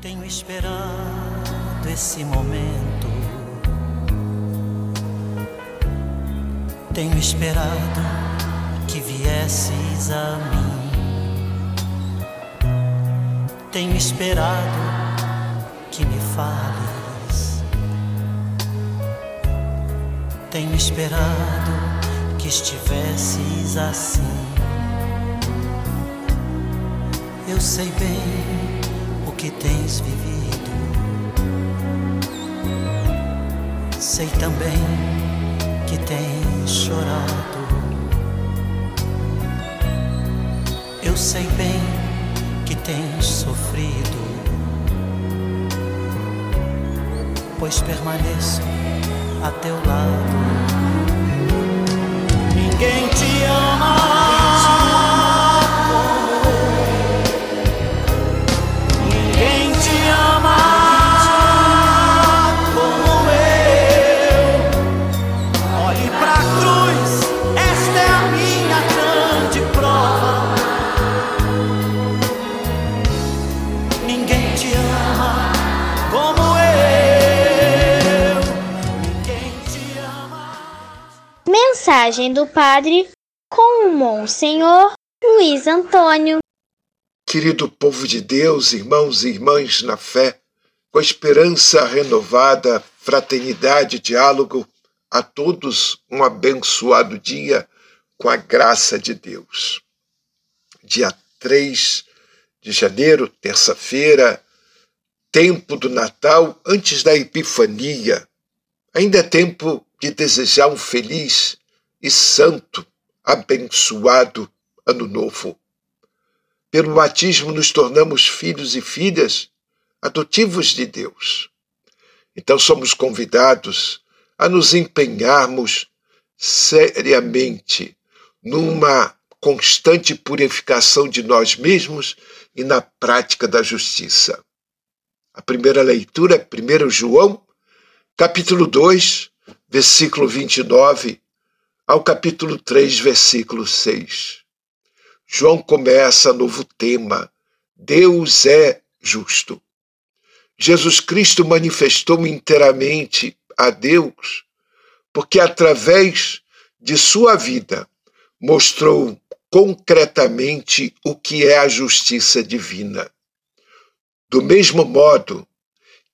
Tenho esperado esse momento. Tenho esperado que viesses a mim. Tenho esperado que me fales. Tenho esperado que estivesses assim. Eu sei bem que tens vivido. Sei também que tens chorado. Eu sei bem que tens sofrido, pois permaneço a teu lado. Mensagem do Padre com o Monsenhor Luiz Antônio. Querido povo de Deus, irmãos e irmãs na fé, com esperança renovada, fraternidade e diálogo, a todos um abençoado dia com a graça de Deus. Dia 3 de janeiro, terça-feira, tempo do Natal, antes da Epifania. Ainda é tempo de desejar um feliz e santo, abençoado Ano Novo. Pelo batismo nos tornamos filhos e filhas adotivos de Deus. Então somos convidados a nos empenharmos seriamente numa constante purificação de nós mesmos e na prática da justiça. A primeira leitura é 1 João, capítulo 2, versículo 29, ao capítulo 3, versículo 6. João começa novo tema: Deus é justo. Jesus Cristo manifestou inteiramente a Deus, porque através de sua vida mostrou concretamente o que é a justiça divina. Do mesmo modo,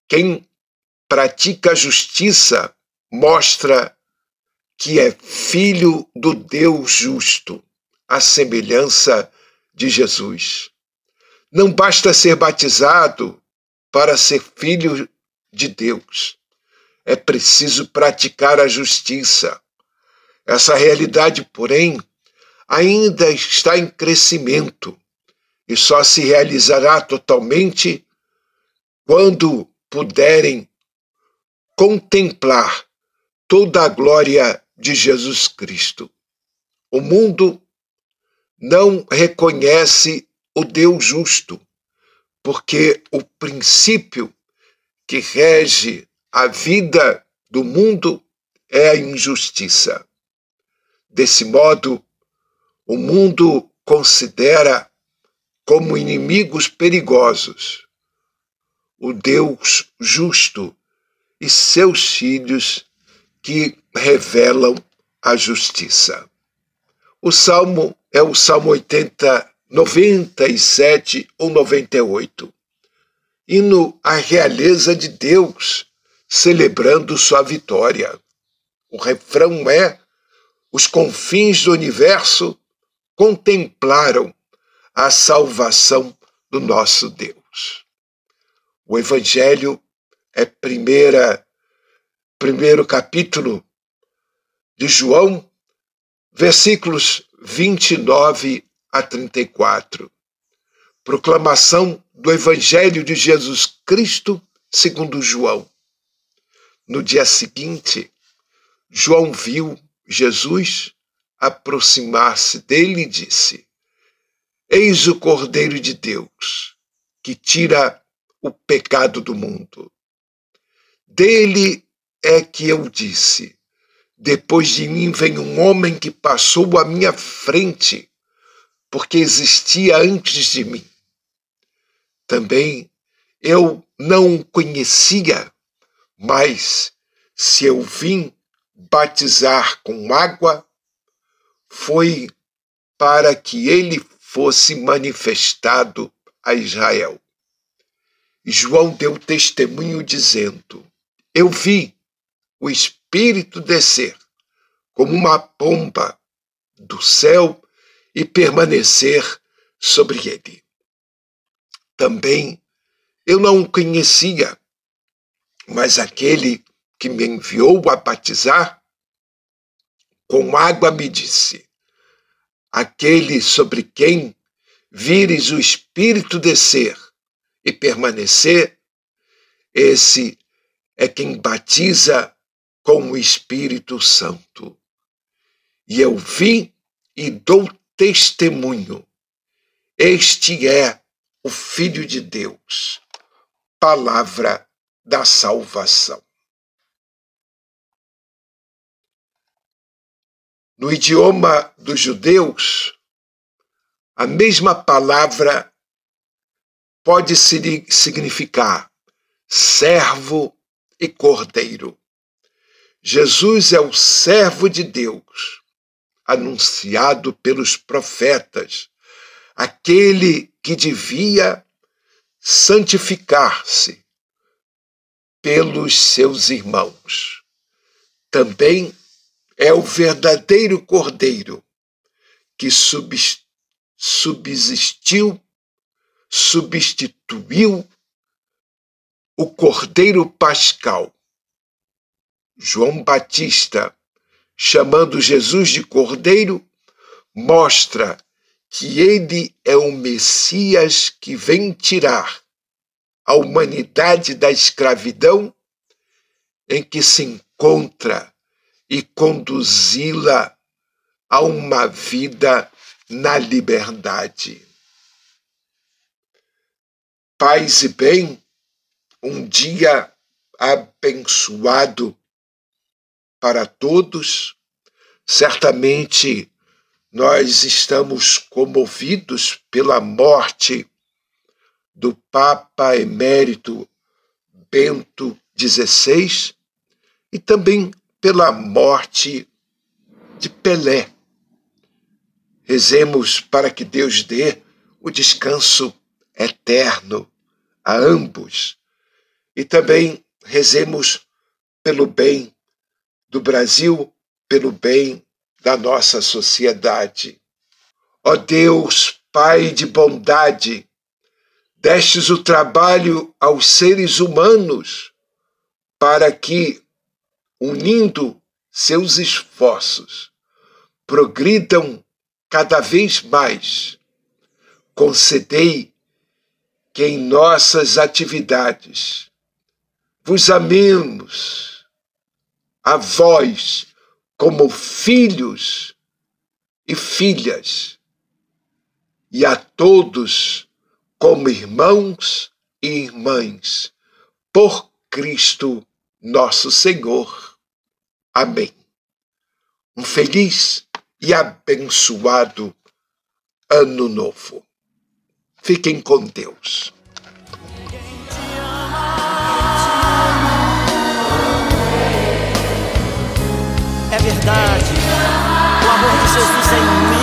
quem pratica a justiça mostra que é filho do Deus justo a semelhança de Jesus. Não basta ser batizado para ser filho de Deus. É preciso praticar a justiça. Essa realidade, porém, ainda está em crescimento e só se realizará totalmente quando puderem contemplar toda a glória de Jesus Cristo. O mundo não reconhece o Deus justo, porque o princípio que rege a vida do mundo é a injustiça. Desse modo, o mundo considera como inimigos perigosos o Deus justo e seus filhos que revelam a justiça. O Salmo é o Salmo 80, 97 ou 98. Hino à realeza de Deus, celebrando sua vitória. O refrão é: os confins do universo contemplaram a salvação do nosso Deus. O Evangelho é primeira, primeiro capítulo de João, versículos 29 a 34. Proclamação do Evangelho de Jesus Cristo segundo João. No dia seguinte, João viu Jesus aproximar-se dele e disse: Eis o Cordeiro de Deus, que tira o pecado do mundo. Dele é que eu disse: depois de mim vem um homem que passou à minha frente, porque existia antes de mim. Também eu não o conhecia, mas se eu vim batizar com água, foi para que ele fosse manifestado a Israel. João deu testemunho dizendo: Eu vi o Espírito descer como uma pomba do céu e permanecer sobre ele. Também eu não o conhecia, mas aquele que me enviou a batizar com água me disse: Aquele sobre quem vires o Espírito descer e permanecer, esse é quem batiza com o Espírito Santo. E eu vi e dou testemunho. Este é o Filho de Deus, palavra da salvação. No idioma dos judeus, a mesma palavra pode significar servo e cordeiro. Jesus é o servo de Deus, anunciado pelos profetas, aquele que devia santificar-se pelos seus irmãos. Também é o verdadeiro Cordeiro que subsistiu, substituiu o Cordeiro Pascal. João Batista, chamando Jesus de Cordeiro, mostra que ele é o Messias que vem tirar a humanidade da escravidão em que se encontra e conduzi-la a uma vida na liberdade. Paz e bem, um dia abençoado para todos. Certamente nós estamos comovidos pela morte do Papa Emérito Bento XVI e também pela morte de Pelé. Rezemos para que Deus dê o descanso eterno a ambos. E também rezemos pelo bem do Brasil, pelo bem da nossa sociedade. Ó Deus, Pai de bondade, destes o trabalho aos seres humanos para que unindo seus esforços, progridam cada vez mais. Concedei que em nossas atividades vos amemos a vós como filhos e filhas, e a todos como irmãos e irmãs, por Cristo nosso Senhor. Amém. Um feliz e abençoado Ano Novo. Fiquem com Deus. Verdade, o amor de Jesus é imenso